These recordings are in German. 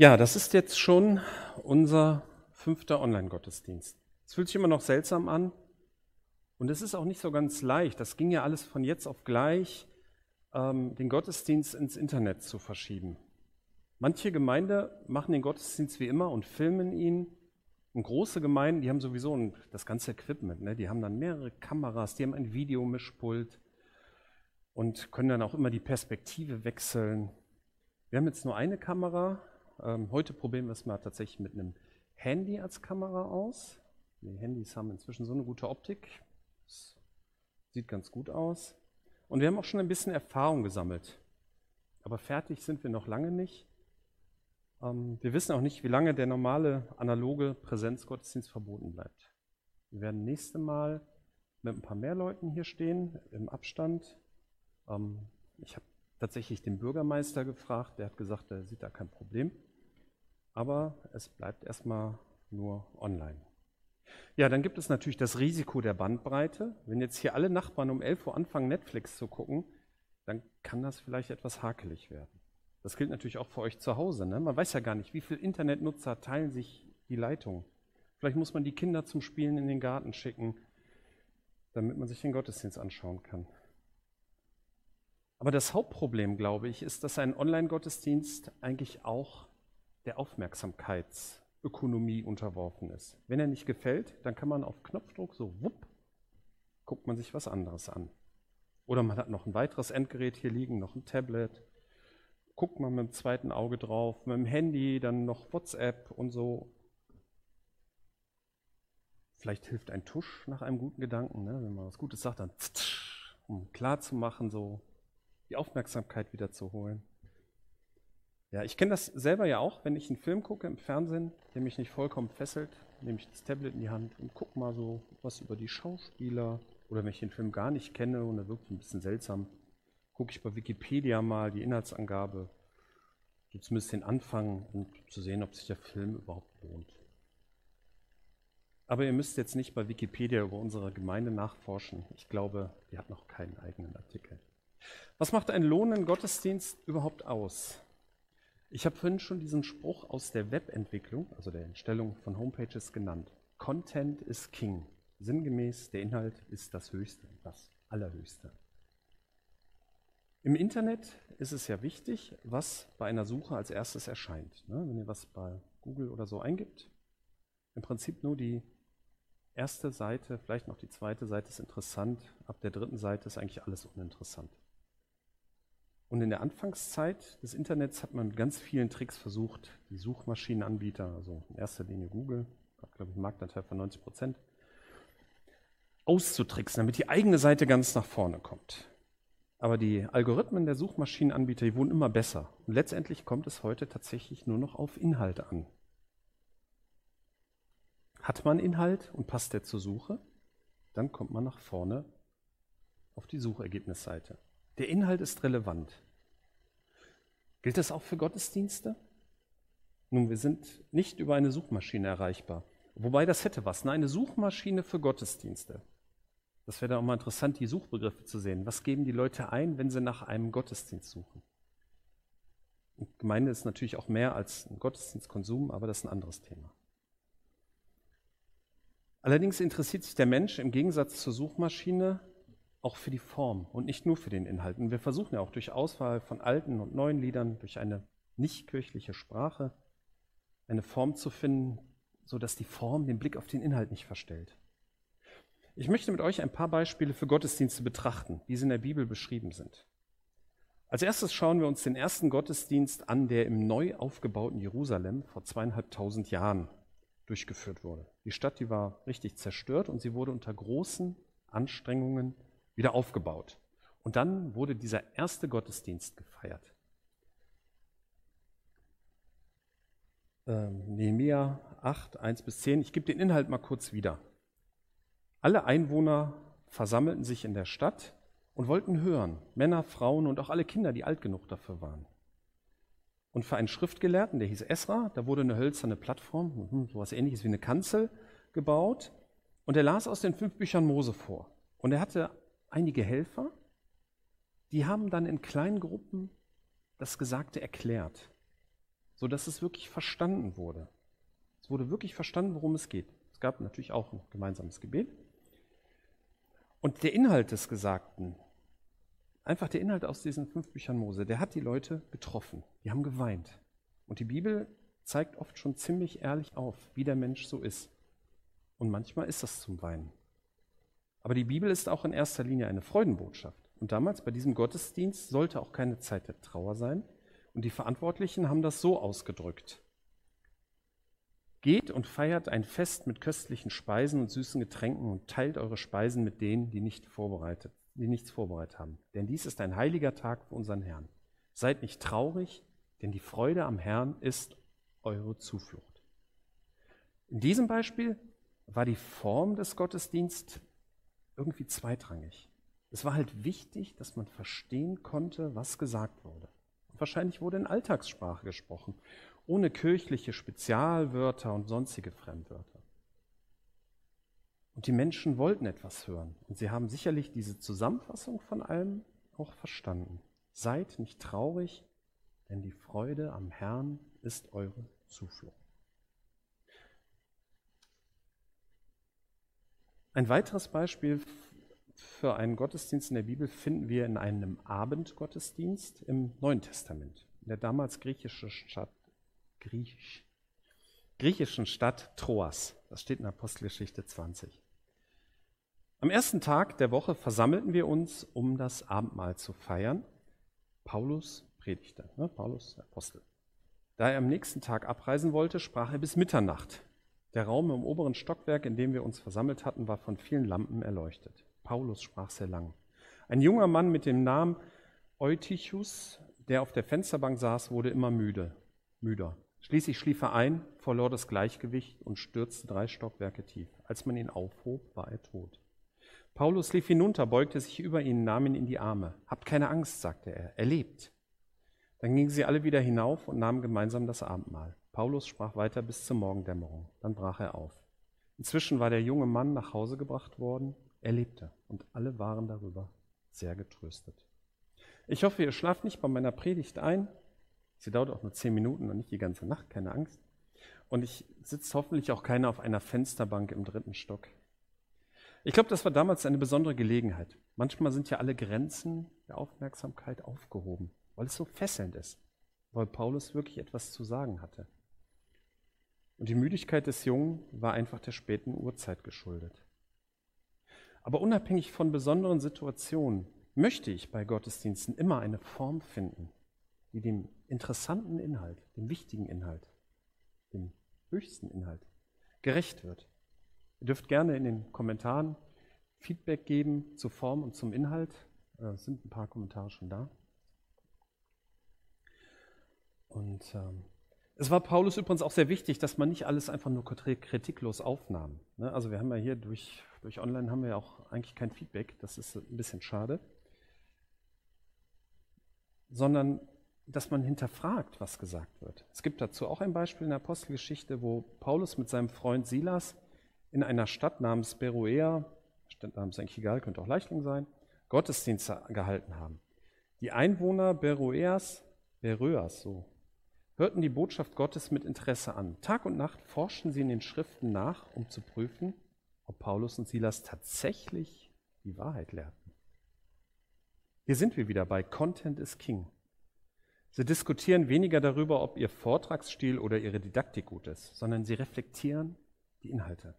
Ja, das ist jetzt schon unser fünfter Online-Gottesdienst. Es fühlt sich immer noch seltsam an und es ist auch nicht so ganz leicht. Das ging ja alles von jetzt auf gleich, ähm, den Gottesdienst ins Internet zu verschieben. Manche Gemeinde machen den Gottesdienst wie immer und filmen ihn. Und große Gemeinden, die haben sowieso ein, das ganze Equipment. Ne? Die haben dann mehrere Kameras, die haben ein Videomischpult und können dann auch immer die Perspektive wechseln. Wir haben jetzt nur eine Kamera. Ähm, heute probieren wir es mal tatsächlich mit einem Handy als Kamera aus. Die Handys haben inzwischen so eine gute Optik. Das sieht ganz gut aus. Und wir haben auch schon ein bisschen Erfahrung gesammelt. Aber fertig sind wir noch lange nicht. Ähm, wir wissen auch nicht, wie lange der normale analoge Präsenzgottesdienst verboten bleibt. Wir werden nächste Mal mit ein paar mehr Leuten hier stehen, im Abstand. Ähm, ich habe tatsächlich den Bürgermeister gefragt, der hat gesagt, er sieht da kein Problem. Aber es bleibt erstmal nur online. Ja, dann gibt es natürlich das Risiko der Bandbreite. Wenn jetzt hier alle Nachbarn um 11 Uhr anfangen, Netflix zu gucken, dann kann das vielleicht etwas hakelig werden. Das gilt natürlich auch für euch zu Hause. Ne? Man weiß ja gar nicht, wie viele Internetnutzer teilen sich die Leitung. Vielleicht muss man die Kinder zum Spielen in den Garten schicken, damit man sich den Gottesdienst anschauen kann. Aber das Hauptproblem, glaube ich, ist, dass ein Online-Gottesdienst eigentlich auch der Aufmerksamkeitsökonomie unterworfen ist. Wenn er nicht gefällt, dann kann man auf Knopfdruck so wupp, guckt man sich was anderes an. Oder man hat noch ein weiteres Endgerät hier liegen, noch ein Tablet guckt man mit dem zweiten Auge drauf, mit dem Handy, dann noch WhatsApp und so. Vielleicht hilft ein Tusch nach einem guten Gedanken, ne? wenn man was Gutes sagt, dann um klar zu machen, so die Aufmerksamkeit wieder zu holen. Ja, ich kenne das selber ja auch, wenn ich einen Film gucke im Fernsehen, der mich nicht vollkommen fesselt, nehme ich das Tablet in die Hand und gucke mal so was über die Schauspieler oder wenn ich den Film gar nicht kenne und er wirkt ein bisschen seltsam, gucke ich bei Wikipedia mal die Inhaltsangabe, so zumindest den Anfang, um zu sehen, ob sich der Film überhaupt lohnt. Aber ihr müsst jetzt nicht bei Wikipedia über unsere Gemeinde nachforschen. Ich glaube, die hat noch keinen eigenen Artikel. Was macht einen lohnenden Gottesdienst überhaupt aus? Ich habe vorhin schon diesen Spruch aus der Webentwicklung, also der Entstellung von Homepages genannt. Content is King. Sinngemäß, der Inhalt ist das Höchste, das Allerhöchste. Im Internet ist es ja wichtig, was bei einer Suche als erstes erscheint. Ne? Wenn ihr was bei Google oder so eingibt, im Prinzip nur die erste Seite, vielleicht noch die zweite Seite ist interessant, ab der dritten Seite ist eigentlich alles uninteressant. Und in der Anfangszeit des Internets hat man mit ganz vielen Tricks versucht, die Suchmaschinenanbieter, also in erster Linie Google, hat glaube ich einen Marktanteil von 90 Prozent, auszutricksen, damit die eigene Seite ganz nach vorne kommt. Aber die Algorithmen der Suchmaschinenanbieter, die wurden immer besser. Und letztendlich kommt es heute tatsächlich nur noch auf Inhalte an. Hat man Inhalt und passt der zur Suche, dann kommt man nach vorne auf die Suchergebnisseite. Der Inhalt ist relevant. Gilt das auch für Gottesdienste? Nun, wir sind nicht über eine Suchmaschine erreichbar. Wobei das hätte was. Ne? Eine Suchmaschine für Gottesdienste. Das wäre dann auch mal interessant, die Suchbegriffe zu sehen. Was geben die Leute ein, wenn sie nach einem Gottesdienst suchen? Und Gemeinde ist natürlich auch mehr als ein Gottesdienstkonsum, aber das ist ein anderes Thema. Allerdings interessiert sich der Mensch im Gegensatz zur Suchmaschine auch für die Form und nicht nur für den Inhalt. Und wir versuchen ja auch durch Auswahl von alten und neuen Liedern, durch eine nicht kirchliche Sprache, eine Form zu finden, sodass die Form den Blick auf den Inhalt nicht verstellt. Ich möchte mit euch ein paar Beispiele für Gottesdienste betrachten, wie sie in der Bibel beschrieben sind. Als erstes schauen wir uns den ersten Gottesdienst an, der im neu aufgebauten Jerusalem vor zweieinhalbtausend Jahren durchgeführt wurde. Die Stadt, die war richtig zerstört und sie wurde unter großen Anstrengungen wieder aufgebaut. Und dann wurde dieser erste Gottesdienst gefeiert. Ähm, Nehemiah 8, 1 bis 10. Ich gebe den Inhalt mal kurz wieder. Alle Einwohner versammelten sich in der Stadt und wollten hören, Männer, Frauen und auch alle Kinder, die alt genug dafür waren. Und für einen Schriftgelehrten, der hieß Esra, da wurde eine hölzerne Plattform, hm, sowas ähnliches wie eine Kanzel, gebaut. Und er las aus den fünf Büchern Mose vor. Und er hatte einige Helfer, die haben dann in kleinen Gruppen das Gesagte erklärt. sodass es wirklich verstanden wurde. Es wurde wirklich verstanden, worum es geht. Es gab natürlich auch ein gemeinsames Gebet. Und der Inhalt des Gesagten, einfach der Inhalt aus diesen fünf Büchern Mose, der hat die Leute getroffen. Die haben geweint. Und die Bibel zeigt oft schon ziemlich ehrlich auf, wie der Mensch so ist. Und manchmal ist das zum Weinen. Aber die Bibel ist auch in erster Linie eine Freudenbotschaft. Und damals bei diesem Gottesdienst sollte auch keine Zeit der Trauer sein. Und die Verantwortlichen haben das so ausgedrückt. Geht und feiert ein Fest mit köstlichen Speisen und süßen Getränken und teilt eure Speisen mit denen, die, nicht vorbereitet, die nichts vorbereitet haben. Denn dies ist ein heiliger Tag für unseren Herrn. Seid nicht traurig, denn die Freude am Herrn ist eure Zuflucht. In diesem Beispiel war die Form des Gottesdienstes irgendwie zweitrangig. Es war halt wichtig, dass man verstehen konnte, was gesagt wurde. Und wahrscheinlich wurde in Alltagssprache gesprochen, ohne kirchliche Spezialwörter und sonstige Fremdwörter. Und die Menschen wollten etwas hören. Und sie haben sicherlich diese Zusammenfassung von allem auch verstanden. Seid nicht traurig, denn die Freude am Herrn ist eure Zuflucht. Ein weiteres Beispiel für einen Gottesdienst in der Bibel finden wir in einem Abendgottesdienst im Neuen Testament, in der damals griechischen Stadt, Griech, griechischen Stadt Troas. Das steht in Apostelgeschichte 20. Am ersten Tag der Woche versammelten wir uns, um das Abendmahl zu feiern. Paulus predigte, ne? Paulus Apostel. Da er am nächsten Tag abreisen wollte, sprach er bis Mitternacht. Der Raum im oberen Stockwerk, in dem wir uns versammelt hatten, war von vielen Lampen erleuchtet. Paulus sprach sehr lang. Ein junger Mann mit dem Namen Eutychus, der auf der Fensterbank saß, wurde immer müde, müder. Schließlich schlief er ein, verlor das Gleichgewicht und stürzte drei Stockwerke tief. Als man ihn aufhob, war er tot. Paulus lief hinunter, beugte sich über ihn, nahm ihn in die Arme. Habt keine Angst, sagte er, er lebt. Dann gingen sie alle wieder hinauf und nahmen gemeinsam das Abendmahl. Paulus sprach weiter bis zur Morgendämmerung. Dann brach er auf. Inzwischen war der junge Mann nach Hause gebracht worden. Er lebte und alle waren darüber sehr getröstet. Ich hoffe, ihr schlaft nicht bei meiner Predigt ein. Sie dauert auch nur zehn Minuten und nicht die ganze Nacht, keine Angst. Und ich sitze hoffentlich auch keiner auf einer Fensterbank im dritten Stock. Ich glaube, das war damals eine besondere Gelegenheit. Manchmal sind ja alle Grenzen der Aufmerksamkeit aufgehoben weil es so fesselnd ist, weil Paulus wirklich etwas zu sagen hatte. Und die Müdigkeit des Jungen war einfach der späten Uhrzeit geschuldet. Aber unabhängig von besonderen Situationen möchte ich bei Gottesdiensten immer eine Form finden, die dem interessanten Inhalt, dem wichtigen Inhalt, dem höchsten Inhalt gerecht wird. Ihr dürft gerne in den Kommentaren Feedback geben zur Form und zum Inhalt. Äh, es sind ein paar Kommentare schon da. Und ähm, es war Paulus übrigens auch sehr wichtig, dass man nicht alles einfach nur kritiklos aufnahm. Ne? Also wir haben ja hier durch, durch Online haben wir ja auch eigentlich kein Feedback, das ist ein bisschen schade. Sondern dass man hinterfragt, was gesagt wird. Es gibt dazu auch ein Beispiel in der Apostelgeschichte, wo Paulus mit seinem Freund Silas in einer Stadt namens Beroea, Stadtname ist eigentlich egal, könnte auch Leichling sein, Gottesdienste gehalten haben. Die Einwohner Beroeas, Beröas, so hörten die Botschaft Gottes mit Interesse an. Tag und Nacht forschten sie in den Schriften nach, um zu prüfen, ob Paulus und Silas tatsächlich die Wahrheit lehrten. Hier sind wir wieder bei Content is King. Sie diskutieren weniger darüber, ob ihr Vortragsstil oder ihre Didaktik gut ist, sondern sie reflektieren die Inhalte.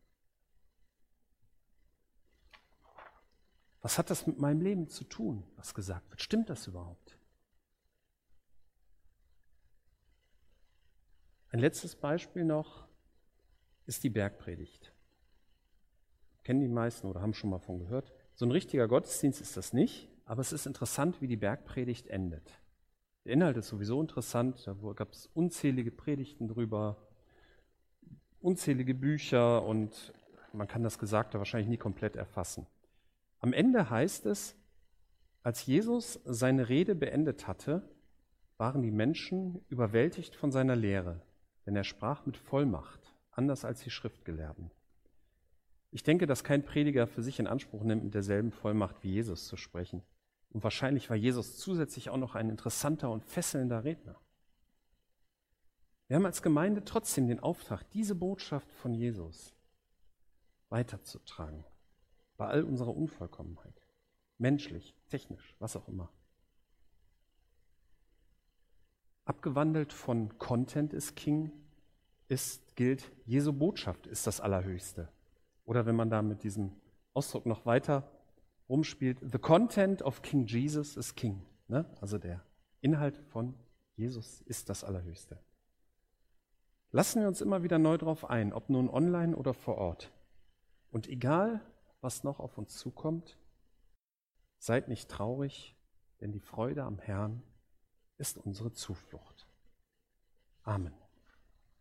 Was hat das mit meinem Leben zu tun, was gesagt wird? Stimmt das überhaupt? Ein letztes Beispiel noch ist die Bergpredigt. Kennen die meisten oder haben schon mal von gehört. So ein richtiger Gottesdienst ist das nicht, aber es ist interessant, wie die Bergpredigt endet. Der Inhalt ist sowieso interessant, da gab es unzählige Predigten drüber, unzählige Bücher und man kann das Gesagte wahrscheinlich nie komplett erfassen. Am Ende heißt es, als Jesus seine Rede beendet hatte, waren die Menschen überwältigt von seiner Lehre denn er sprach mit Vollmacht, anders als die Schriftgelehrten. Ich denke, dass kein Prediger für sich in Anspruch nimmt, mit derselben Vollmacht wie Jesus zu sprechen. Und wahrscheinlich war Jesus zusätzlich auch noch ein interessanter und fesselnder Redner. Wir haben als Gemeinde trotzdem den Auftrag, diese Botschaft von Jesus weiterzutragen. Bei all unserer Unvollkommenheit. Menschlich, technisch, was auch immer. Abgewandelt von Content is King ist, gilt, Jesu Botschaft ist das Allerhöchste. Oder wenn man da mit diesem Ausdruck noch weiter rumspielt, the content of King Jesus is King. Ne? Also der Inhalt von Jesus ist das Allerhöchste. Lassen wir uns immer wieder neu darauf ein, ob nun online oder vor Ort. Und egal, was noch auf uns zukommt, seid nicht traurig, denn die Freude am Herrn ist unsere Zuflucht. Amen.